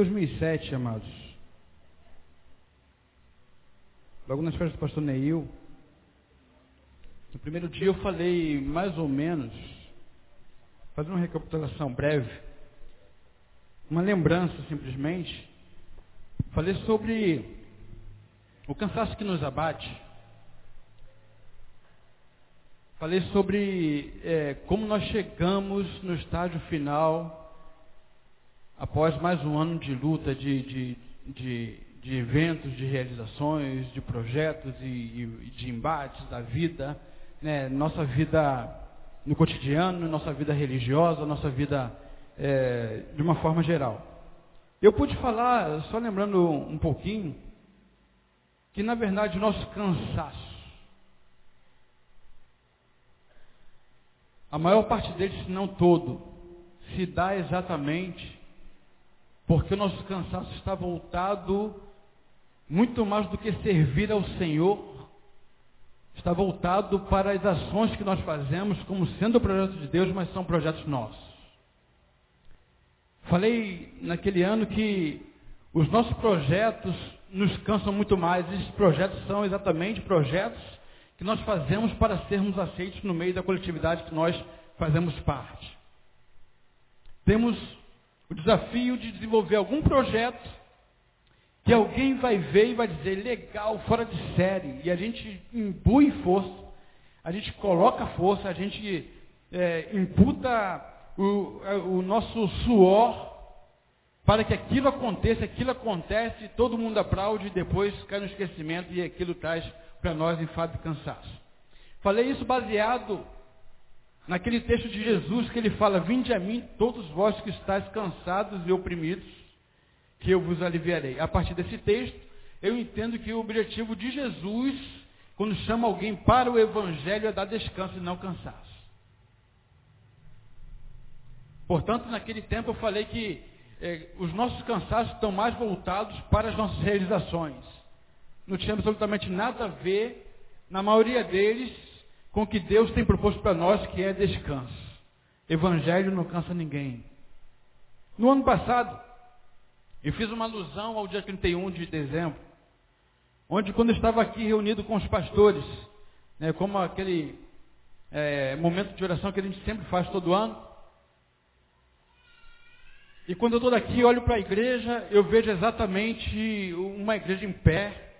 Em 2007, amados, logo nas festas do pastor Neil, no primeiro dia eu falei mais ou menos, fazendo uma recapitulação breve, uma lembrança simplesmente, falei sobre o cansaço que nos abate. Falei sobre é, como nós chegamos no estágio final após mais um ano de luta, de, de, de, de eventos, de realizações, de projetos e, e de embates da vida, né, nossa vida no cotidiano, nossa vida religiosa, nossa vida é, de uma forma geral. Eu pude falar, só lembrando um pouquinho, que na verdade o nosso cansaço, a maior parte deles, se não todo, se dá exatamente porque o nosso cansaço está voltado muito mais do que servir ao Senhor, está voltado para as ações que nós fazemos como sendo projetos de Deus, mas são projetos nossos. Falei naquele ano que os nossos projetos nos cansam muito mais. Esses projetos são exatamente projetos que nós fazemos para sermos aceitos no meio da coletividade que nós fazemos parte. Temos o desafio de desenvolver algum projeto que alguém vai ver e vai dizer legal, fora de série, e a gente imbui força, a gente coloca força, a gente é, imputa o, é, o nosso suor para que aquilo aconteça, aquilo acontece, todo mundo aplaude e depois cai no esquecimento e aquilo traz para nós enfado e cansaço. Falei isso baseado naquele texto de Jesus que ele fala: Vinde a mim, todos vós que estáis cansados e oprimidos, que eu vos aliviarei. A partir desse texto, eu entendo que o objetivo de Jesus, quando chama alguém para o Evangelho, é dar descanso e não cansaço. Portanto, naquele tempo eu falei que eh, os nossos cansaços estão mais voltados para as nossas realizações. Não tinha absolutamente nada a ver, na maioria deles, com o que Deus tem proposto para nós, que é descanso. Evangelho não cansa ninguém. No ano passado, eu fiz uma alusão ao dia 31 de dezembro, onde quando eu estava aqui reunido com os pastores, né, como aquele é, momento de oração que a gente sempre faz todo ano, e quando eu estou daqui, olho para a igreja, eu vejo exatamente uma igreja em pé,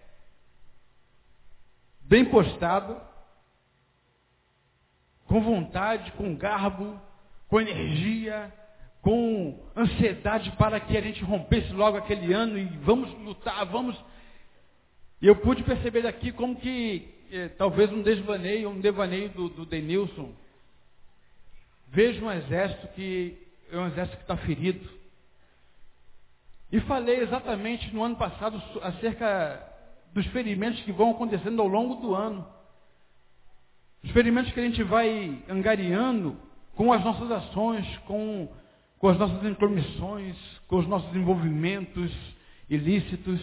bem postada, com vontade, com garbo, com energia, com ansiedade para que a gente rompesse logo aquele ano e vamos lutar, vamos. E eu pude perceber aqui como que eh, talvez um desvaneio, um devaneio do, do Denilson. Vejo um exército que é um exército que está ferido. E falei exatamente no ano passado acerca dos ferimentos que vão acontecendo ao longo do ano. Os ferimentos que a gente vai angariando com as nossas ações, com, com as nossas intromissões, com os nossos envolvimentos ilícitos.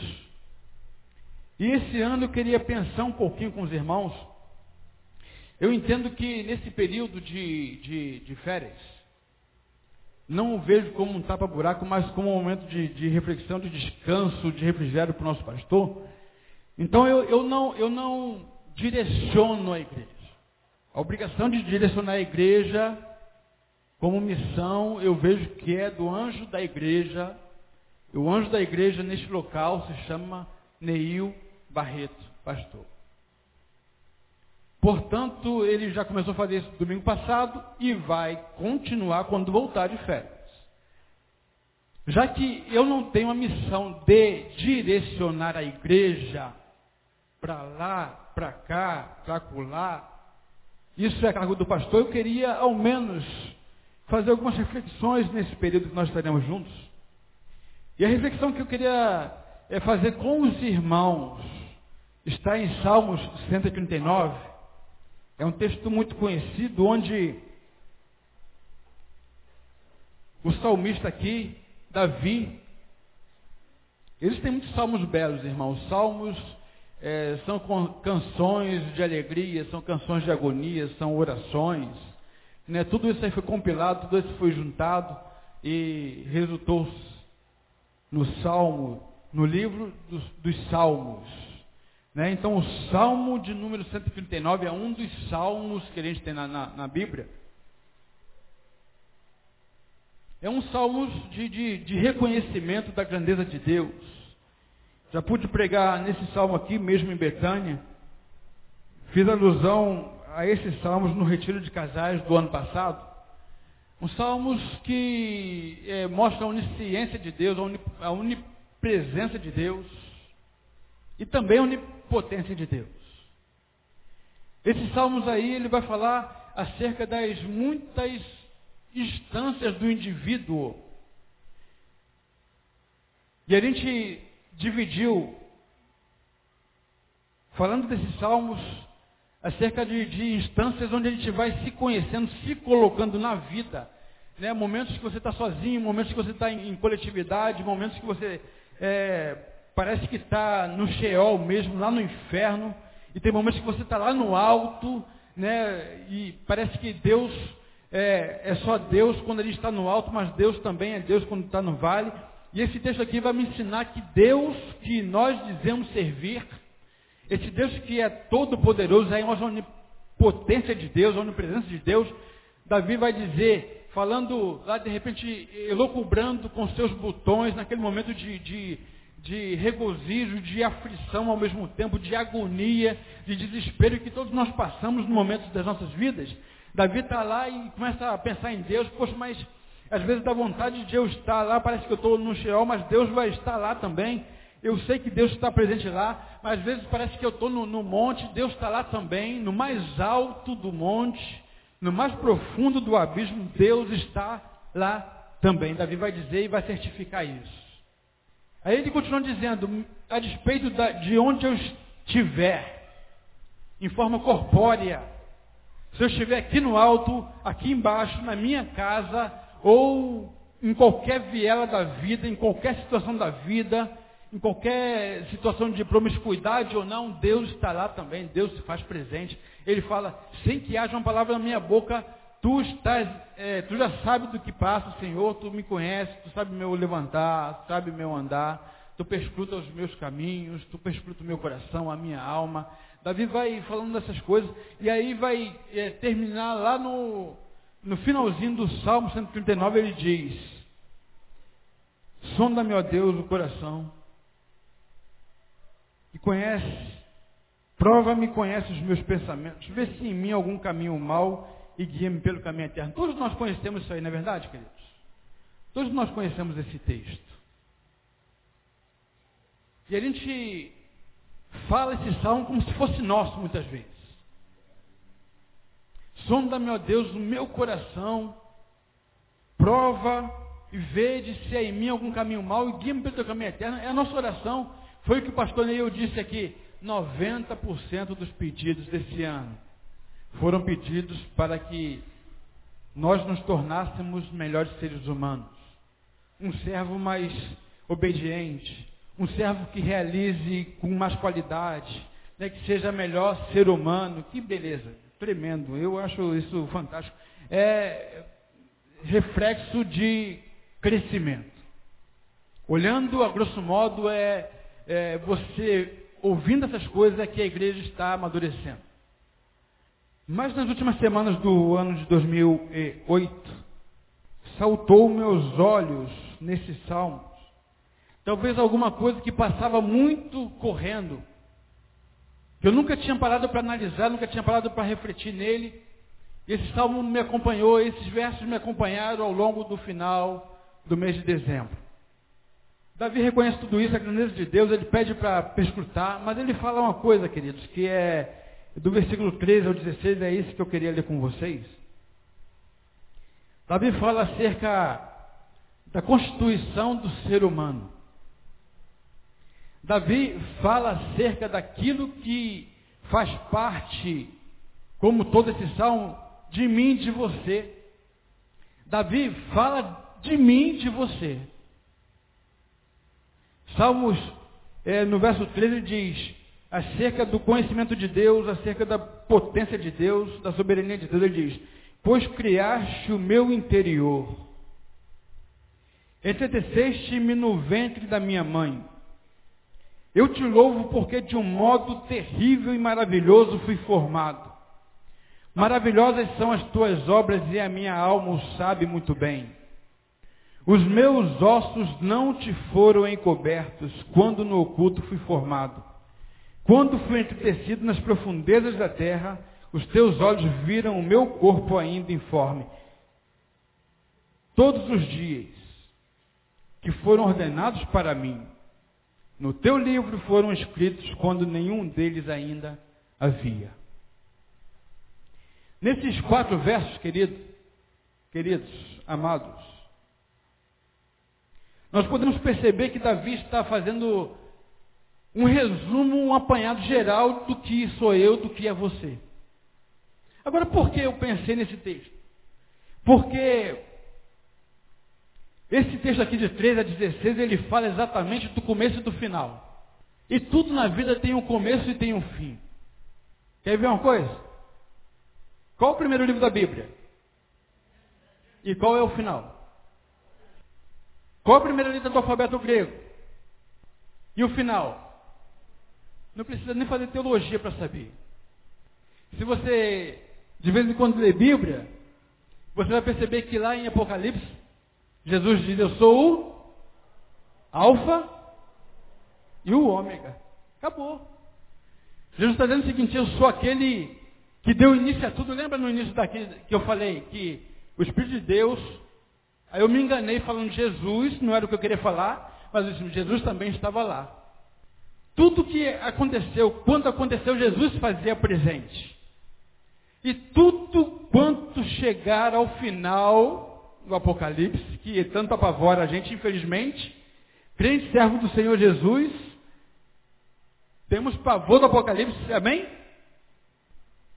E esse ano eu queria pensar um pouquinho com os irmãos. Eu entendo que nesse período de, de, de férias, não o vejo como um tapa-buraco, mas como um momento de, de, reflexão, de descanso, de refrigério para o nosso pastor. Então eu, eu, não, eu não direciono a igreja. A obrigação de direcionar a igreja como missão, eu vejo que é do anjo da igreja. O anjo da igreja neste local se chama Neil Barreto, pastor. Portanto, ele já começou a fazer isso domingo passado e vai continuar quando voltar de férias. Já que eu não tenho a missão de direcionar a igreja para lá, para cá, para acolá, isso é cargo do pastor, eu queria ao menos fazer algumas reflexões nesse período que nós estaremos juntos. E a reflexão que eu queria é fazer com os irmãos está em Salmos 139. É um texto muito conhecido, onde o salmista aqui, Davi, eles têm muitos salmos belos, irmãos. Salmos é, são canções de alegria, são canções de agonia, são orações. Né? Tudo isso aí foi compilado, tudo isso foi juntado e resultou no Salmo, no livro dos, dos Salmos. Né? Então, o Salmo de número 139 é um dos salmos que a gente tem na, na, na Bíblia. É um salmo de, de, de reconhecimento da grandeza de Deus. Já pude pregar nesse salmo aqui, mesmo em Betânia. Fiz alusão a esses salmos no retiro de casais do ano passado. Uns salmos que é, mostram a onisciência de Deus, a onipresença de Deus e também a onipotência de Deus. Esses salmos aí, ele vai falar acerca das muitas instâncias do indivíduo. E a gente dividiu, falando desses salmos, acerca de, de instâncias onde a gente vai se conhecendo, se colocando na vida. Né? Momentos que você está sozinho, momentos que você está em, em, coletividade, momentos que você é, parece que está no Sheol mesmo, lá no inferno, e tem momentos que você está lá no alto, né? e parece que Deus é, é só Deus quando ele está no alto, mas Deus também é Deus quando está no vale. E esse texto aqui vai me ensinar que Deus que nós dizemos servir, esse Deus que é todo poderoso, é uma onipotência de Deus, a onipresença de Deus, Davi vai dizer, falando lá de repente, elocubrando com seus botões, naquele momento de, de, de regozijo, de aflição ao mesmo tempo, de agonia, de desespero que todos nós passamos no momento das nossas vidas. Davi está lá e começa a pensar em Deus, poxa, mas às vezes dá vontade de eu estar lá, parece que eu estou no Sheol, mas Deus vai estar lá também. Eu sei que Deus está presente lá, mas às vezes parece que eu estou no, no monte, Deus está lá também, no mais alto do monte, no mais profundo do abismo, Deus está lá também. Davi vai dizer e vai certificar isso. Aí ele continua dizendo, a despeito da, de onde eu estiver, em forma corpórea, se eu estiver aqui no alto, aqui embaixo, na minha casa, ou em qualquer viela da vida, em qualquer situação da vida, em qualquer situação de promiscuidade ou não, Deus está lá também, Deus se faz presente. Ele fala, sem que haja uma palavra na minha boca, tu estás, é, tu já sabes do que passa, Senhor, tu me conheces, tu sabe meu levantar, tu sabe meu andar, tu perscruta os meus caminhos, tu perscruta o meu coração, a minha alma. Davi vai falando dessas coisas, e aí vai é, terminar lá no, no finalzinho do Salmo 139, ele diz, sonda-me, ó Deus, o coração, e conhece, prova-me, conhece os meus pensamentos, vê se em mim algum caminho mau e guia-me pelo caminho eterno. Todos nós conhecemos isso aí, não é verdade, queridos? Todos nós conhecemos esse texto. E a gente fala esse salmo como se fosse nosso muitas vezes. Sonda-me, ó Deus, o meu coração, prova e vede se há em mim algum caminho mau e guia-me pelo teu caminho eterno. É a nossa oração. Foi o que o pastor Neil disse aqui. 90% dos pedidos desse ano foram pedidos para que nós nos tornássemos melhores seres humanos. Um servo mais obediente, um servo que realize com mais qualidade, né, que seja melhor ser humano. Que beleza, tremendo. Eu acho isso fantástico. É reflexo de crescimento. Olhando a grosso modo, é, é você ouvindo essas coisas é que a igreja está amadurecendo. Mas nas últimas semanas do ano de 2008, saltou meus olhos nesse salmo Talvez alguma coisa que passava muito correndo. Que eu nunca tinha parado para analisar, nunca tinha parado para refletir nele. Esse salmo me acompanhou, esses versos me acompanharam ao longo do final do mês de dezembro. Davi reconhece tudo isso, a grandeza de Deus, ele pede para perscrutar, mas ele fala uma coisa, queridos, que é do versículo 13 ao 16, é isso que eu queria ler com vocês. Davi fala acerca da constituição do ser humano. Davi fala acerca daquilo que faz parte, como todo esse salmo, de mim e de você. Davi fala de mim e de você. Salmos, é, no verso 13, diz acerca do conhecimento de Deus, acerca da potência de Deus, da soberania de Deus. Ele diz: Pois criaste o meu interior entreteceste-me no ventre da minha mãe. Eu te louvo porque de um modo terrível e maravilhoso fui formado. Maravilhosas são as tuas obras e a minha alma o sabe muito bem. Os meus ossos não te foram encobertos quando no oculto fui formado. Quando fui entretecido nas profundezas da terra, os teus olhos viram o meu corpo ainda informe. Todos os dias que foram ordenados para mim, no teu livro foram escritos quando nenhum deles ainda havia. Nesses quatro versos, querido, queridos, amados, nós podemos perceber que Davi está fazendo um resumo, um apanhado geral do que sou eu, do que é você. Agora, por que eu pensei nesse texto? Porque esse texto aqui de 13 a 16, ele fala exatamente do começo e do final. E tudo na vida tem um começo e tem um fim. Quer ver uma coisa? Qual o primeiro livro da Bíblia? E qual é o final? Qual a primeira letra do alfabeto grego? E o final? Não precisa nem fazer teologia para saber. Se você de vez em quando lê Bíblia, você vai perceber que lá em Apocalipse, Jesus diz: Eu sou o Alfa e o Ômega. Acabou. Jesus está dizendo o seguinte: Eu sou aquele que deu início a tudo. Lembra no início daqui que eu falei que o Espírito de Deus Aí eu me enganei falando Jesus, não era o que eu queria falar, mas Jesus também estava lá. Tudo que aconteceu, quando aconteceu, Jesus fazia presente. E tudo quanto chegar ao final do Apocalipse, que tanto apavora a gente, infelizmente, crente servo do Senhor Jesus, temos pavor do Apocalipse, amém?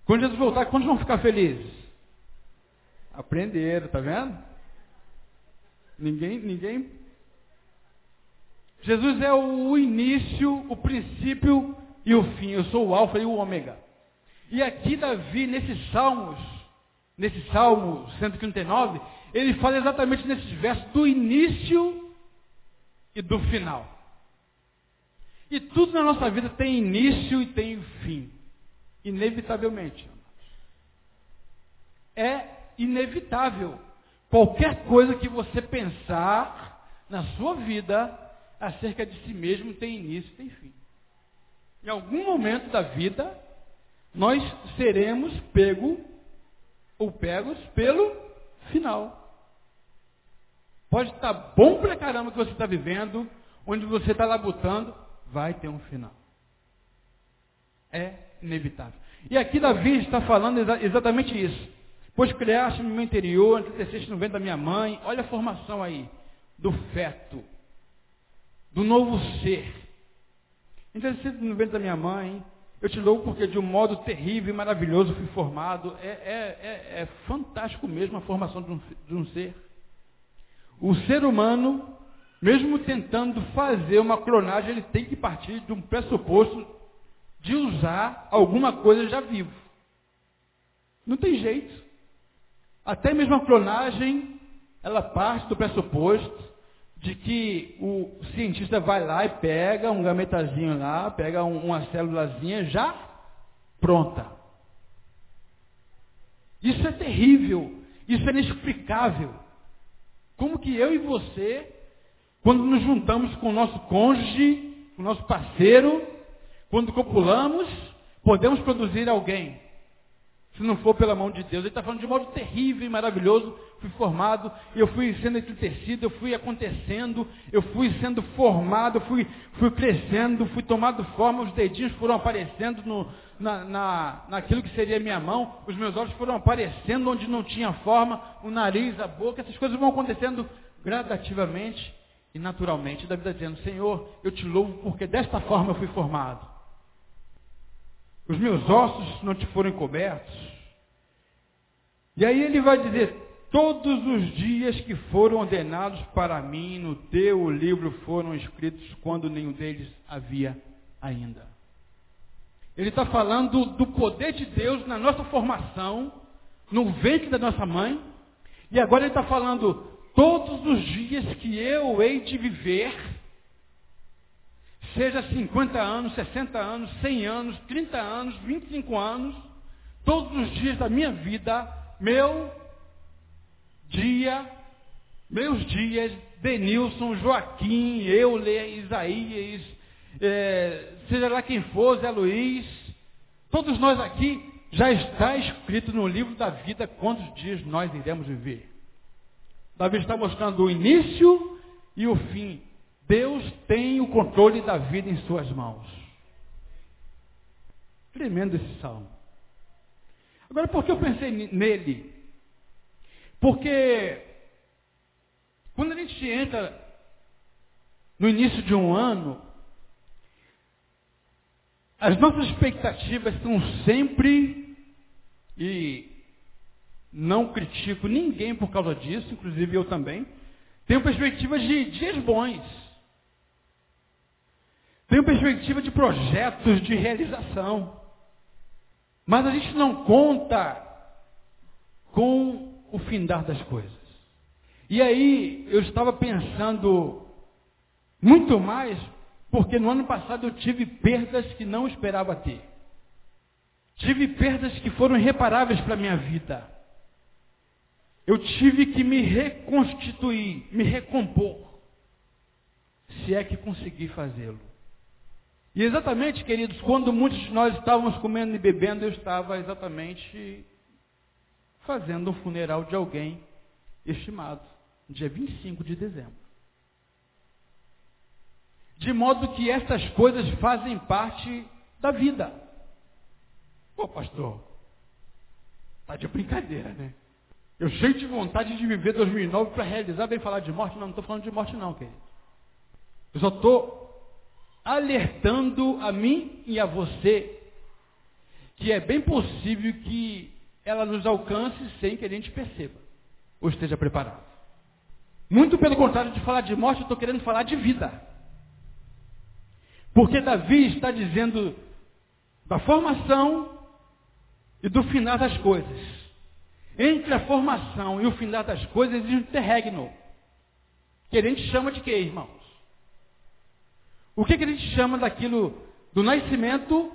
Quando Jesus voltar, quantos vão ficar felizes? Aprenderam, tá vendo? Ninguém, ninguém. Jesus é o início, o princípio e o fim. Eu sou o alfa e o ômega. E aqui Davi, nesses salmos, nesse salmo 139, ele fala exatamente nesses versos do início e do final. E tudo na nossa vida tem início e tem fim. Inevitavelmente. É inevitável. Qualquer coisa que você pensar na sua vida acerca de si mesmo tem início e tem fim. Em algum momento da vida, nós seremos pego ou pegos pelo final. Pode estar bom pra caramba que você está vivendo, onde você está labutando, vai ter um final. É inevitável. E aqui Davi está falando exatamente isso. Pois criaste no meu interior, entreteceste no ventre da minha mãe. Olha a formação aí do feto, do novo ser. Entreteceste no ventre da minha mãe. Eu te louvo porque de um modo terrível e maravilhoso fui formado. É, é, é, é fantástico mesmo a formação de um, de um ser. O ser humano, mesmo tentando fazer uma clonagem, ele tem que partir de um pressuposto de usar alguma coisa já vivo. Não tem jeito. Até mesmo a clonagem, ela parte do pressuposto de que o cientista vai lá e pega um gametazinho lá, pega uma célulazinha já pronta. Isso é terrível, isso é inexplicável. Como que eu e você, quando nos juntamos com o nosso cônjuge, com o nosso parceiro, quando copulamos, podemos produzir alguém? Se não for pela mão de Deus. Ele está falando de modo terrível e maravilhoso. Fui formado, eu fui sendo entristecido, eu fui acontecendo, eu fui sendo formado, fui, fui crescendo, fui tomando forma, os dedinhos foram aparecendo no, na, na, naquilo que seria minha mão, os meus olhos foram aparecendo onde não tinha forma, o nariz, a boca, essas coisas vão acontecendo gradativamente e naturalmente. Davi está dizendo, Senhor, eu te louvo porque desta forma eu fui formado. Os meus ossos não te foram encobertos. E aí ele vai dizer: Todos os dias que foram ordenados para mim no teu livro foram escritos quando nenhum deles havia ainda. Ele está falando do poder de Deus na nossa formação, no ventre da nossa mãe. E agora ele está falando: todos os dias que eu hei de viver, seja 50 anos, 60 anos, 100 anos, 30 anos, 25 anos, todos os dias da minha vida, meu dia, meus dias, Denilson, Joaquim, Euler, Isaías, é, seja lá quem for, Zé Luiz, todos nós aqui, já está escrito no livro da vida quantos dias nós iremos viver. Davi está mostrando o início e o fim. Deus tem o controle da vida em suas mãos. Tremendo esse salmo. Agora, por que eu pensei nele? Porque quando a gente entra no início de um ano, as nossas expectativas são sempre, e não critico ninguém por causa disso, inclusive eu também, tenho perspectivas de dias bons. Tenho perspectiva de projetos de realização. Mas a gente não conta com o findar das coisas. E aí eu estava pensando muito mais porque no ano passado eu tive perdas que não esperava ter. Tive perdas que foram irreparáveis para a minha vida. Eu tive que me reconstituir, me recompor. Se é que consegui fazê-lo. E exatamente, queridos, quando muitos de nós estávamos comendo e bebendo, eu estava exatamente fazendo um funeral de alguém estimado, dia 25 de dezembro. De modo que estas coisas fazem parte da vida. Pô, pastor, tá de brincadeira, né? Eu cheio de vontade de viver 2009 para realizar, bem falar de morte. Não, não estou falando de morte não, querido. Eu só estou alertando a mim e a você que é bem possível que ela nos alcance sem que a gente perceba ou esteja preparado. Muito pelo contrário de falar de morte, eu estou querendo falar de vida. Porque Davi está dizendo da formação e do final das coisas. Entre a formação e o final das coisas existe um interregno. Que a gente chama de quê, irmãos? O que, que a gente chama daquilo do nascimento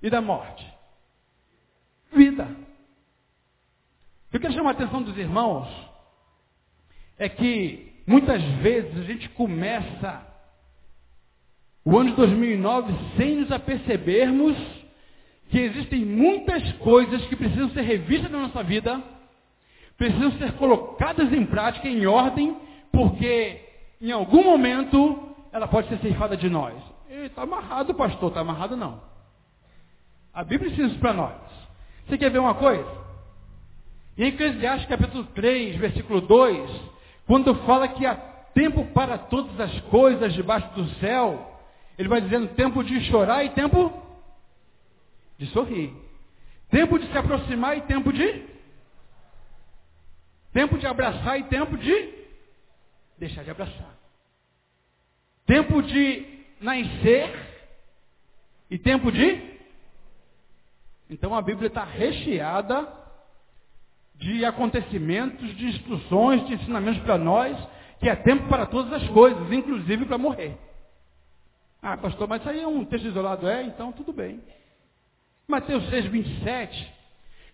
e da morte? Vida. Eu quero chamar a atenção dos irmãos é que muitas vezes a gente começa o ano de 2009 sem nos apercebermos que existem muitas coisas que precisam ser revistas na nossa vida, precisam ser colocadas em prática, em ordem, porque em algum momento ela pode ser ceifada de nós. Está amarrado, pastor, está amarrado não. A Bíblia ensina isso para nós. Você quer ver uma coisa? Em Eclesiastes capítulo 3, versículo 2, quando fala que há tempo para todas as coisas debaixo do céu, ele vai dizendo tempo de chorar e tempo de sorrir. Tempo de se aproximar e tempo de. Tempo de abraçar e tempo de deixar de abraçar. Tempo de nascer e tempo de. Então a Bíblia está recheada de acontecimentos, de instruções, de ensinamentos para nós, que é tempo para todas as coisas, inclusive para morrer. Ah, pastor, mas isso aí é um texto isolado. É, então tudo bem. Mateus 6, 27,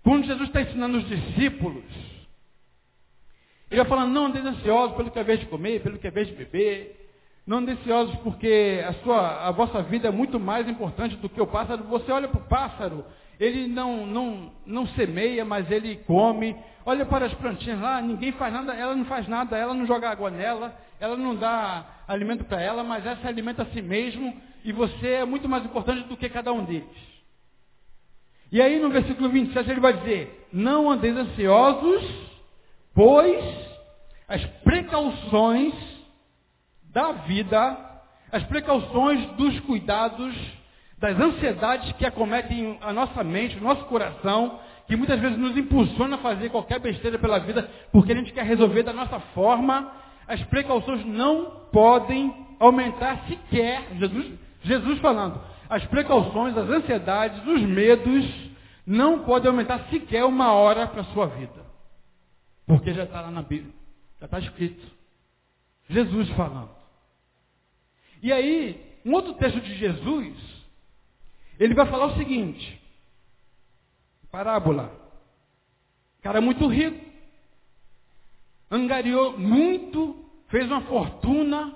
quando Jesus está ensinando os discípulos, ele vai falando, não andeis ansiosos pelo que é vez de comer, pelo que é vez de beber, não ansiosos porque a, sua, a vossa vida é muito mais importante do que o pássaro. Você olha para o pássaro, ele não, não, não semeia, mas ele come. Olha para as plantinhas lá, ninguém faz nada, ela não faz nada, ela não joga água nela, ela não dá alimento para ela, mas essa alimenta a si mesmo, e você é muito mais importante do que cada um deles. E aí no versículo 27 ele vai dizer, não andeis ansiosos, pois as precauções da vida, as precauções dos cuidados, das ansiedades que acometem a nossa mente, o nosso coração, que muitas vezes nos impulsiona a fazer qualquer besteira pela vida, porque a gente quer resolver da nossa forma, as precauções não podem aumentar sequer, Jesus, Jesus falando, as precauções, as ansiedades, os medos, não podem aumentar sequer uma hora para a sua vida. Porque já está lá na Bíblia. Já está escrito. Jesus falando. E aí, um outro texto de Jesus, ele vai falar o seguinte: parábola. Cara muito rico, angariou muito, fez uma fortuna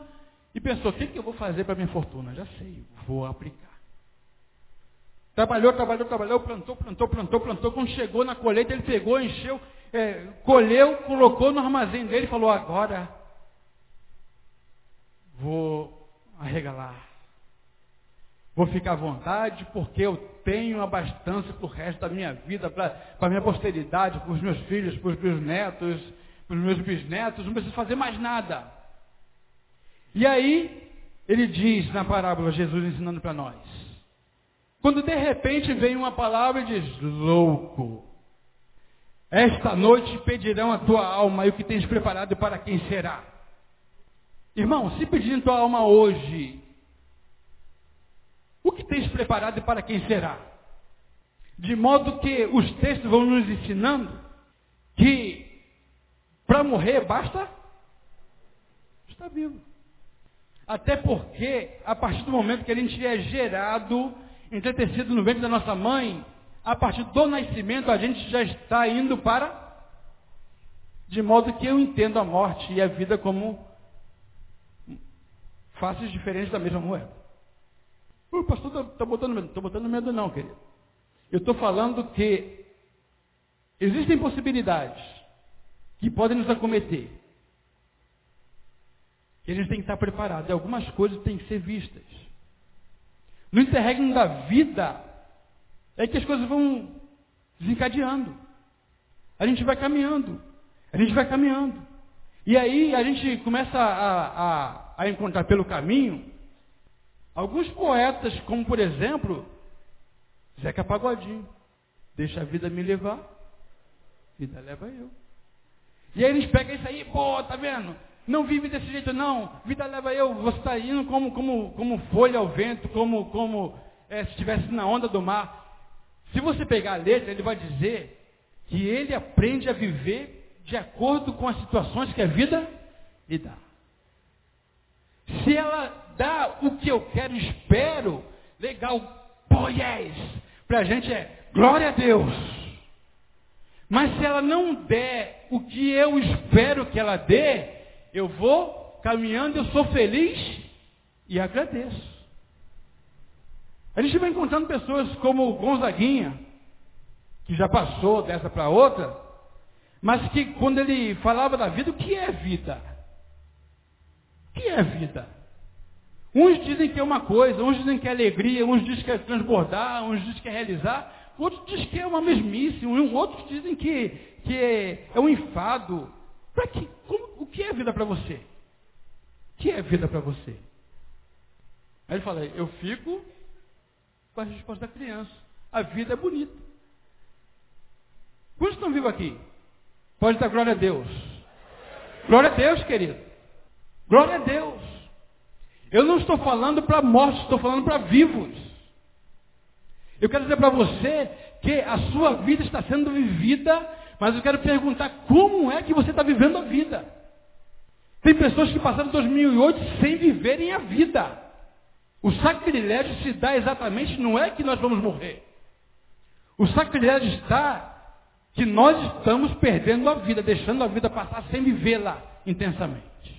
e pensou: o que, que eu vou fazer para minha fortuna? Já sei, vou aplicar. Trabalhou, trabalhou, trabalhou, plantou, plantou, plantou, plantou. Quando chegou na colheita, ele pegou, encheu, é, colheu, colocou no armazém dele e falou: agora vou arregalar. Vou ficar à vontade porque eu tenho abastança para o resto da minha vida, para a minha posteridade, para os meus filhos, para os meus netos, para os meus bisnetos, não preciso fazer mais nada. E aí, ele diz na parábola, Jesus ensinando para nós. Quando de repente vem uma palavra e diz, louco, esta noite pedirão a tua alma e o que tens preparado para quem será. Irmão, se pedirem tua alma hoje, o que tens preparado para quem será? De modo que os textos vão nos ensinando que para morrer basta estar vivo. Até porque, a partir do momento que a gente é gerado, entretecido no ventre da nossa mãe, a partir do nascimento a gente já está indo para. De modo que eu entendo a morte e a vida como faces diferentes da mesma moeda. O pastor está tá botando medo. Estou botando medo não, querido. Eu estou falando que existem possibilidades que podem nos acometer. E a gente tem que estar preparado. E algumas coisas têm que ser vistas. No interregno da vida, é que as coisas vão desencadeando. A gente vai caminhando. A gente vai caminhando. E aí a gente começa a, a, a encontrar pelo caminho alguns poetas, como por exemplo, Zeca Pagodinho. Deixa a vida me levar, vida leva eu. E aí eles pegam isso aí, pô, tá vendo? Não vive desse jeito não, vida leva eu, você está indo como, como, como folha ao vento, como, como é, se estivesse na onda do mar. Se você pegar a letra, ele vai dizer que ele aprende a viver de acordo com as situações que a vida lhe dá. Se ela dá o que eu quero espero, legal, yes. Para a gente é glória a Deus. Mas se ela não der o que eu espero que ela dê, eu vou caminhando, eu sou feliz e agradeço. A gente vai encontrando pessoas como o Gonzaguinha, que já passou dessa para outra, mas que quando ele falava da vida, o que é vida? O que é vida? Uns dizem que é uma coisa, uns dizem que é alegria, uns dizem que é transbordar, uns dizem que é realizar, outros dizem que é uma mesmice, outros dizem que, que é, é um enfado. Que, como, o que é vida para você? O que é vida para você? Aí ele fala, eu fico com a resposta da criança. A vida é bonita. Quantos estão vivos aqui? Pode dar glória a Deus. Glória a Deus, querido. Glória a Deus. Eu não estou falando para mortos, estou falando para vivos. Eu quero dizer para você que a sua vida está sendo vivida, mas eu quero perguntar como é que você está vivendo a vida. Tem pessoas que passaram 2008 sem viverem a vida. O sacrilégio se dá exatamente, não é que nós vamos morrer. O sacrilégio está que nós estamos perdendo a vida, deixando a vida passar sem vivê-la intensamente.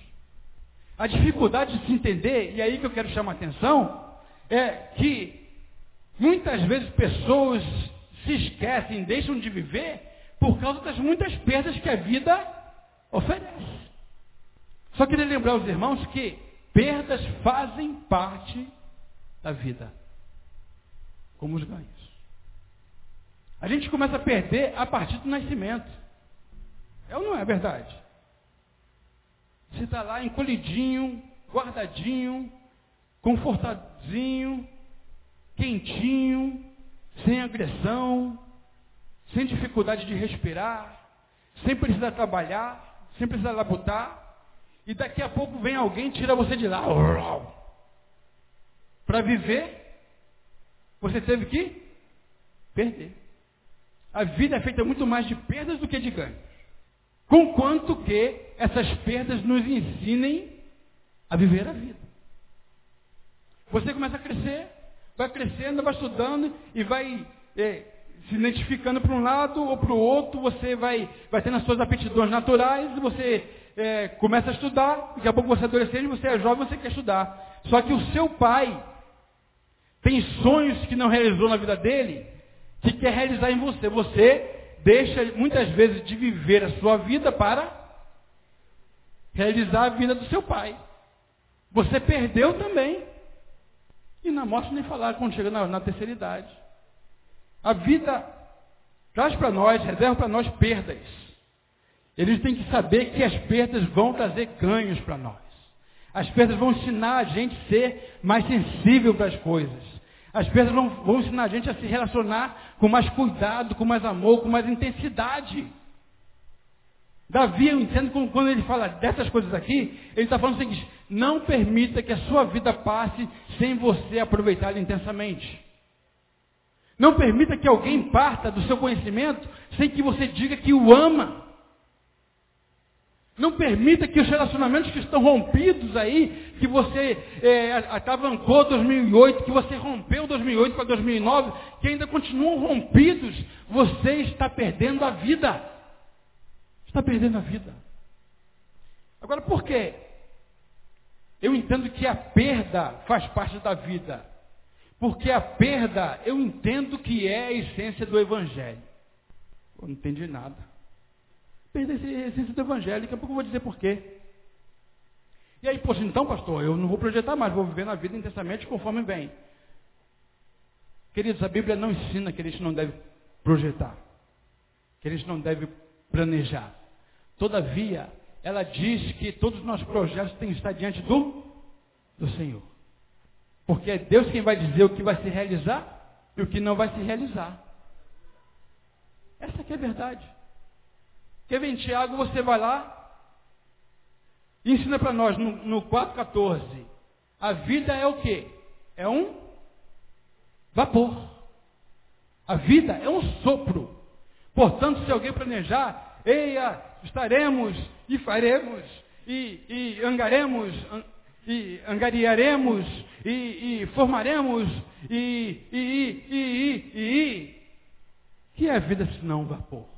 A dificuldade de se entender, e é aí que eu quero chamar a atenção, é que muitas vezes pessoas se esquecem, deixam de viver por causa das muitas perdas que a vida oferece. Só queria lembrar os irmãos que perdas fazem parte da vida, como os ganhos. A gente começa a perder a partir do nascimento. É ou não é verdade? Você está lá encolhidinho, guardadinho, confortadinho, quentinho, sem agressão, sem dificuldade de respirar, sem precisar trabalhar, sem precisar labutar, e daqui a pouco vem alguém e tira você de lá. Para viver, você teve que perder. A vida é feita muito mais de perdas do que de ganhos. Conquanto que essas perdas nos ensinem a viver a vida. Você começa a crescer, vai crescendo, vai estudando e vai é, se identificando para um lado ou para o outro, você vai, vai tendo as suas aptidões naturais, você é, começa a estudar, daqui a pouco você é adolescente, você é jovem, você quer estudar. Só que o seu pai tem sonhos que não realizou na vida dele, que quer realizar em você. Você deixa muitas vezes de viver a sua vida para realizar a vida do seu pai. Você perdeu também. E na morte nem falar quando chega na, na terceira idade. A vida traz para nós, reserva para nós perdas. Eles têm que saber que as perdas vão trazer ganhos para nós. As perdas vão ensinar a gente a ser mais sensível para as coisas. As perdas vão, vão ensinar a gente a se relacionar com mais cuidado, com mais amor, com mais intensidade. Davi, eu entendo quando ele fala dessas coisas aqui, ele está falando o seguinte: não permita que a sua vida passe sem você aproveitá-la intensamente. Não permita que alguém parta do seu conhecimento sem que você diga que o ama. Não permita que os relacionamentos que estão rompidos aí, que você é, atavancou 2008, que você rompeu 2008 para 2009, que ainda continuam rompidos, você está perdendo a vida. Está perdendo a vida. Agora, por quê? Eu entendo que a perda faz parte da vida. Porque a perda, eu entendo que é a essência do Evangelho. Eu não entendi nada. Perda é a essência do Evangelho, daqui a pouco eu vou dizer por quê. E aí, poxa, então, pastor, eu não vou projetar mais, vou viver na vida intensamente conforme vem. Queridos, a Bíblia não ensina que a gente não deve projetar, que a gente não deve planejar. Todavia, ela diz que todos os nossos projetos têm que estar diante do, do Senhor. Porque é Deus quem vai dizer o que vai se realizar e o que não vai se realizar. Essa que é a verdade. Quer ver em Tiago, você vai lá e ensina para nós no, no 4,14. A vida é o quê? É um vapor. A vida é um sopro. Portanto, se alguém planejar, eia, estaremos e faremos e, e angaremos, e angariaremos, e, e formaremos, e, e, e, e, e, que é a vida senão um vapor?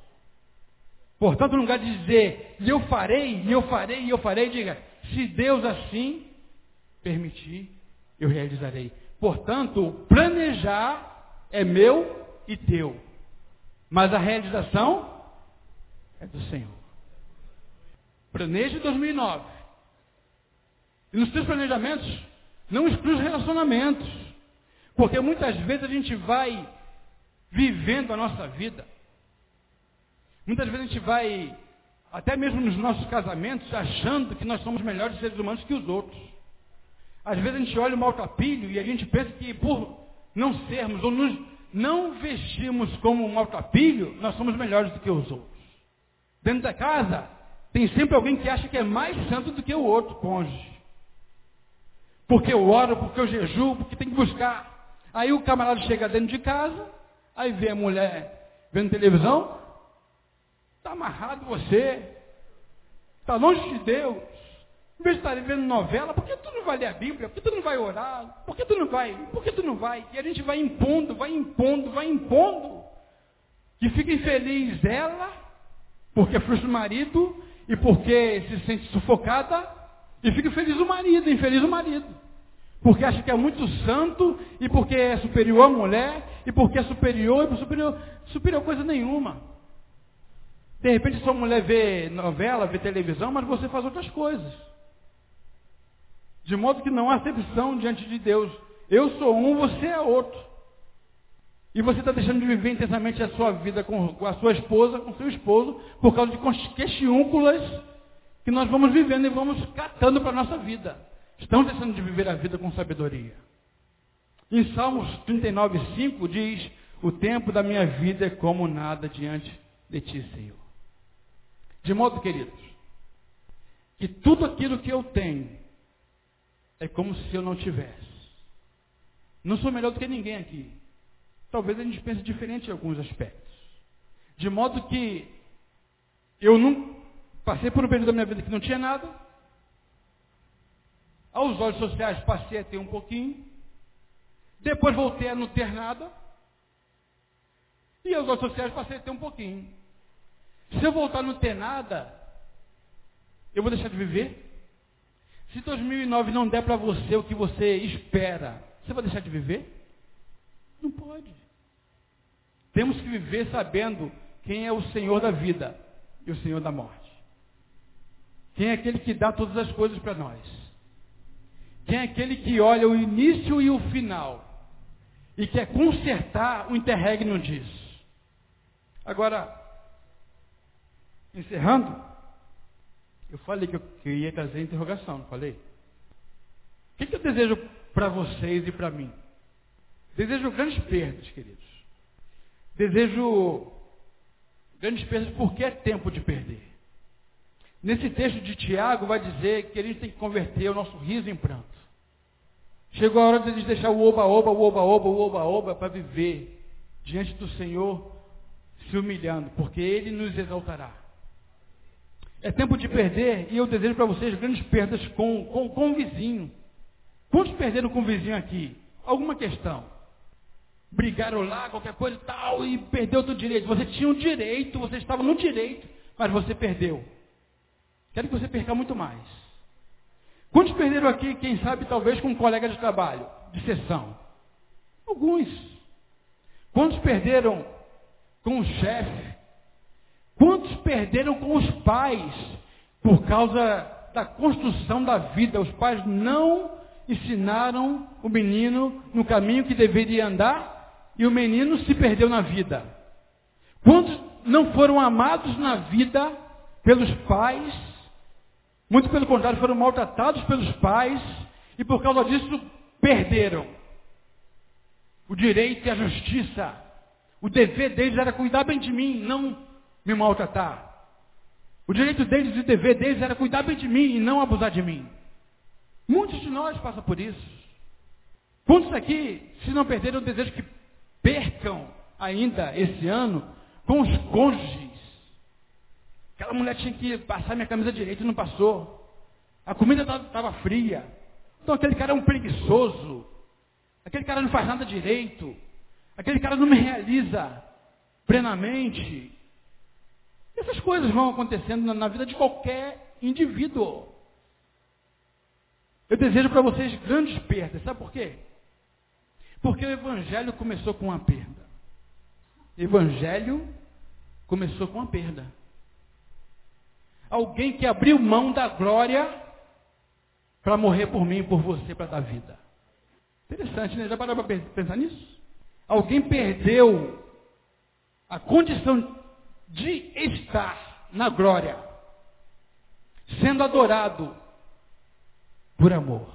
Portanto, no lugar de dizer, e eu farei, e eu farei, e eu farei, diga, se Deus assim permitir, eu realizarei. Portanto, planejar é meu e teu. Mas a realização é do Senhor. Planeje 2009. E nos seus planejamentos, não exclui os relacionamentos. Porque muitas vezes a gente vai vivendo a nossa vida. Muitas vezes a gente vai, até mesmo nos nossos casamentos, achando que nós somos melhores seres humanos que os outros. Às vezes a gente olha o maltrapilho e a gente pensa que por não sermos ou nos não vestimos como um maltrapilho, nós somos melhores do que os outros. Dentro da casa, tem sempre alguém que acha que é mais santo do que o outro cônjuge porque eu oro, porque eu jejuo, porque tem que buscar. Aí o camarada chega dentro de casa, aí vê a mulher vendo televisão, está amarrado você, está longe de Deus. Em vez de estar vendo novela, por que tu não vai ler a Bíblia? Por que tu não vai orar? Por que tu não vai? Por que tu não vai? E a gente vai impondo, vai impondo, vai impondo. Que fica infeliz ela, porque frustra o marido, e porque se sente sufocada, e fica feliz o marido, infeliz o marido. Porque acha que é muito santo, e porque é superior à mulher, e porque é superior, e superior, superior coisa nenhuma. De repente sua mulher vê novela, vê televisão, mas você faz outras coisas. De modo que não há acepção diante de Deus. Eu sou um, você é outro. E você está deixando de viver intensamente a sua vida com, a sua esposa, com seu esposo, por causa de questiúnculas que nós vamos vivendo e vamos catando para a nossa vida. Estamos deixando de viver a vida com sabedoria. Em Salmos 39, 5 diz, o tempo da minha vida é como nada diante de ti, Senhor. De modo, queridos, que tudo aquilo que eu tenho é como se eu não tivesse. Não sou melhor do que ninguém aqui. Talvez a gente pense diferente em alguns aspectos. De modo que eu não Passei por um período da minha vida que não tinha nada. Aos olhos sociais passei a ter um pouquinho. Depois voltei a não ter nada. E aos olhos sociais passei a ter um pouquinho. Se eu voltar a não ter nada, eu vou deixar de viver? Se 2009 não der para você o que você espera, você vai deixar de viver? Não pode. Temos que viver sabendo quem é o Senhor da vida e o Senhor da morte. Quem é aquele que dá todas as coisas para nós. Quem é aquele que olha o início e o final e quer consertar o interregno disso. Agora, encerrando, eu falei que eu, que eu ia trazer interrogação, não falei? O que, que eu desejo para vocês e para mim? Desejo grandes perdas, queridos. Desejo grandes perdas porque é tempo de perder. Nesse texto de Tiago vai dizer que a gente tem que converter o nosso riso em pranto. Chegou a hora de a gente deixar o oba-oba, o oba-oba, o oba-oba para viver diante do Senhor se humilhando, porque Ele nos exaltará. É tempo de perder, e eu desejo para vocês grandes perdas com, com, com o vizinho. Quantos perderam com o vizinho aqui? Alguma questão. Brigaram lá, qualquer coisa e tal, e perdeu o teu direito. Você tinha um direito, você estava no direito, mas você perdeu. Quero que você perca muito mais. Quantos perderam aqui, quem sabe, talvez com um colega de trabalho, de sessão? Alguns. Quantos perderam com o chefe? Quantos perderam com os pais por causa da construção da vida? Os pais não ensinaram o menino no caminho que deveria andar e o menino se perdeu na vida. Quantos não foram amados na vida pelos pais? Muito pelo contrário, foram maltratados pelos pais e por causa disso perderam o direito e a justiça. O dever deles era cuidar bem de mim, não me maltratar. O direito deles e o dever deles era cuidar bem de mim e não abusar de mim. Muitos de nós passam por isso. Quantos aqui, se não perderam, desejo que percam ainda esse ano com os cônjuges? Aquela mulher tinha que passar minha camisa direita e não passou. A comida estava fria. Então aquele cara é um preguiçoso. Aquele cara não faz nada direito. Aquele cara não me realiza plenamente. Essas coisas vão acontecendo na, vida de qualquer indivíduo. Eu desejo para vocês grandes perdas. Sabe por quê? Porque o Evangelho começou com uma perda. Evangelho começou com uma perda. Alguém que abriu mão da glória para morrer por mim e por você, para dar vida. Interessante, né? Já parou para pensar nisso? Alguém perdeu a condição de estar na glória, sendo adorado por amor.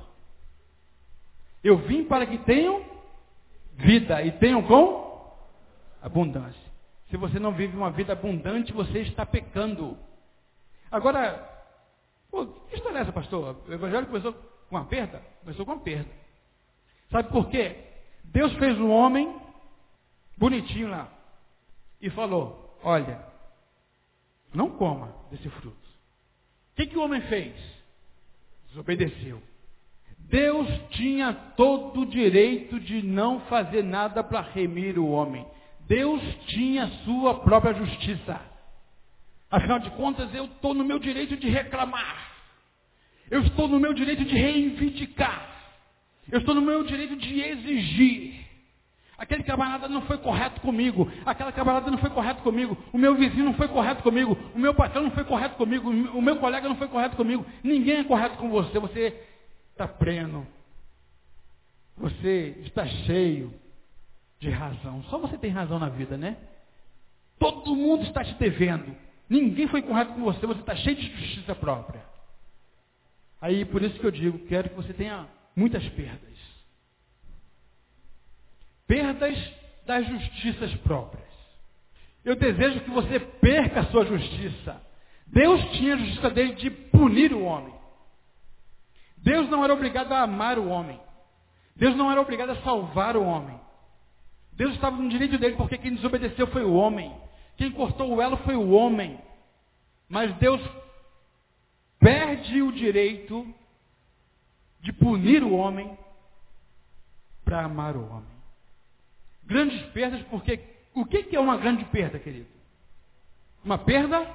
Eu vim para que tenham vida e tenham com abundância. Se você não vive uma vida abundante, você está pecando. Agora, pô, que história é essa, pastor? O evangelho começou com uma perda? Começou com uma perda. Sabe por quê? Deus fez um homem bonitinho lá e falou: Olha, não coma desse fruto. O que, que o homem fez? Desobedeceu. Deus tinha todo o direito de não fazer nada para remir o homem. Deus tinha sua própria justiça. Afinal de contas, eu estou no meu direito de reclamar. Eu estou no meu direito de reivindicar. Eu estou no meu direito de exigir. Aquele camarada não foi correto comigo. Aquela camarada não foi correto comigo. O meu vizinho não foi correto comigo. O meu patrão não foi correto comigo. O meu colega não foi correto comigo. Ninguém é correto com você. Você está pleno. Você está cheio de razão. Só você tem razão na vida, né? Todo mundo está te devendo. Ninguém foi correto com você. Você está cheio de justiça própria. Aí, por isso que eu digo, quero que você tenha muitas perdas perdas das justiças próprias. Eu desejo que você perca a sua justiça. Deus tinha a justiça dele de punir o homem. Deus não era obrigado a amar o homem. Deus não era obrigado a salvar o homem. Deus estava no direito dele, porque quem desobedeceu foi o homem. Quem cortou o elo foi o homem. Mas Deus perde o direito de punir o homem para amar o homem. Grandes perdas, porque o que é uma grande perda, querido? Uma perda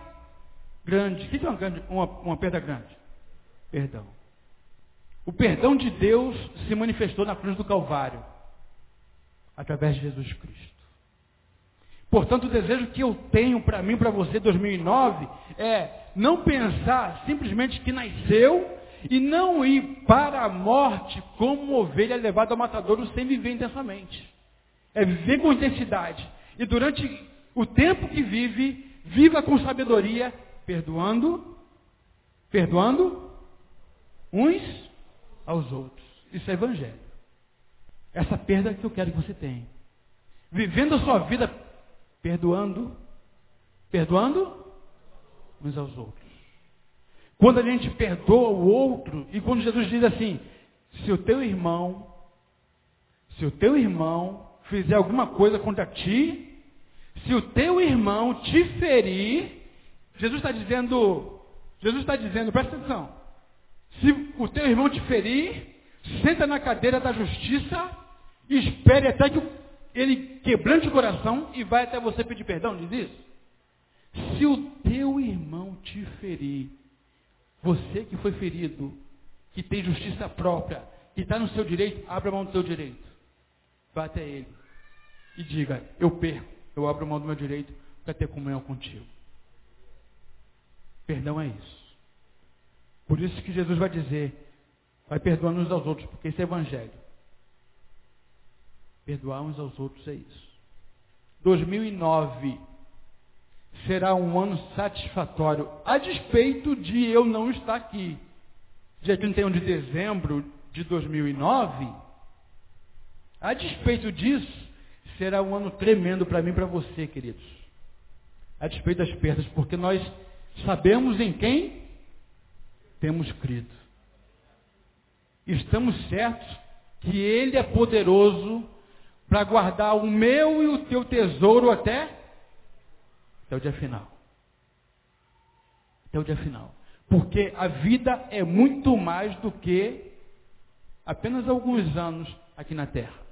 grande. O que é uma, grande, uma, uma perda grande? Perdão. O perdão de Deus se manifestou na cruz do Calvário, através de Jesus Cristo. Portanto, o desejo que eu tenho para mim, para você, 2009, é não pensar simplesmente que nasceu e não ir para a morte como ovelha levada ao matadouro sem viver intensamente. É viver com intensidade. E durante o tempo que vive, viva com sabedoria, perdoando, perdoando uns aos outros. Isso é evangelho. Essa perda que eu quero que você tenha. Vivendo a sua vida perdoando, perdoando uns aos outros. Quando a gente perdoa o outro, e quando Jesus diz assim, se o teu irmão, se o teu irmão fizer alguma coisa contra ti, se o teu irmão te ferir, Jesus está dizendo, Jesus está dizendo, presta atenção, se o teu irmão te ferir, senta na cadeira da justiça e espere até que ele quebrante o coração e vai até você pedir perdão, diz isso? Se o teu irmão te ferir, você que foi ferido, que tem justiça própria, que está no seu direito, abra mão do seu direito. Vá até ele e diga, eu perco, eu abro mão do meu direito para ter comunhão contigo. Perdão é isso. Por isso que Jesus vai dizer, vai perdoando uns aos outros, porque esse é evangelho. Perdoar uns aos outros é isso. 2009 será um ano satisfatório, a despeito de eu não estar aqui. Dia 31 de dezembro de 2009, a despeito disso, será um ano tremendo para mim e para você, queridos. A despeito das perdas, porque nós sabemos em quem temos crido. Estamos certos que Ele é poderoso para guardar o meu e o teu tesouro até, até o dia final. Até o dia final. Porque a vida é muito mais do que apenas alguns anos aqui na terra.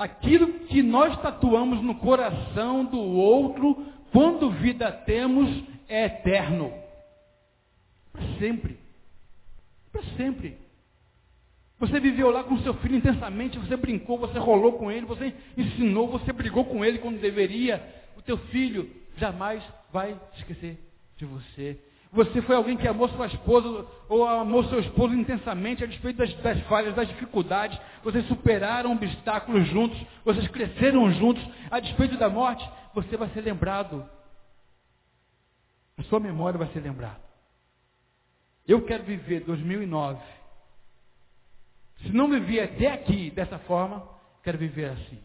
Aquilo que nós tatuamos no coração do outro, quando vida temos, é eterno. Para sempre. Para sempre. Você viveu lá com seu filho intensamente, você brincou, você rolou com ele, você ensinou, você brigou com ele quando deveria. O teu filho jamais vai esquecer de você. Você foi alguém que amou sua esposa ou amou seu esposo intensamente a despeito das, das falhas, das dificuldades. Vocês superaram obstáculos juntos, vocês cresceram juntos. A despeito da morte, você vai ser lembrado. A sua memória vai ser lembrada. Eu quero viver 2009. Se não vivi até aqui dessa forma, quero viver assim.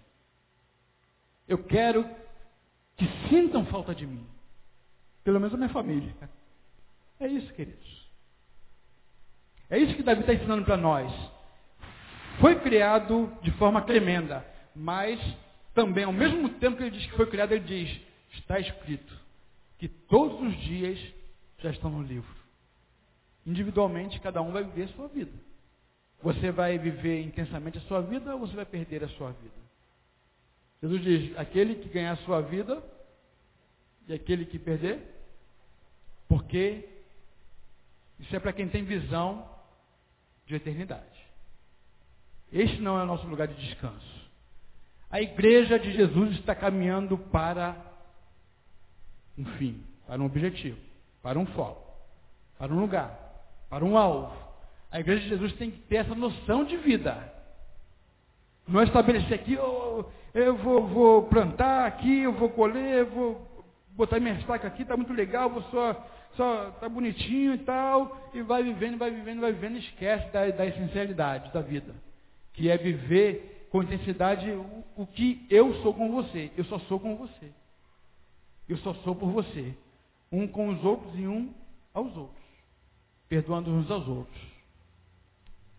Eu quero que sintam falta de mim. Pelo menos a minha família. É isso, queridos. É isso que Davi está ensinando para nós. Foi criado de forma tremenda, mas também, ao mesmo tempo que ele diz que foi criado, ele diz: está escrito que todos os dias já estão no livro. Individualmente, cada um vai viver a sua vida. Você vai viver intensamente a sua vida ou você vai perder a sua vida? Jesus diz: aquele que ganhar a sua vida e aquele que perder, porque isso é para quem tem visão de eternidade. Este não é o nosso lugar de descanso. A igreja de Jesus está caminhando para um fim, para um objetivo, para um foco, para um lugar para um alvo. A igreja de Jesus tem que ter essa noção de vida. Não é estabelecer aqui, oh, eu vou, vou, plantar aqui, eu vou colher, eu vou botar minha estaca aqui, está muito legal, vou só, só tá bonitinho e tal, e vai vivendo, vai vivendo, vai vivendo, esquece da, da essencialidade da vida, que é viver com intensidade o, o que eu sou com você. Eu só sou com você. Eu só sou por você. Um com os outros e um aos outros perdoando uns aos outros.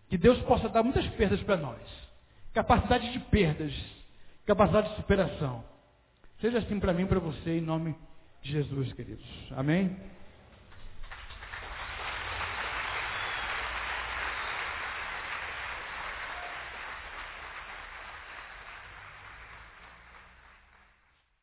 Que Deus possa dar muitas perdas para nós. Capacidade de perdas, capacidade de superação. Seja assim para mim e para você, em nome de Jesus, queridos. Amém?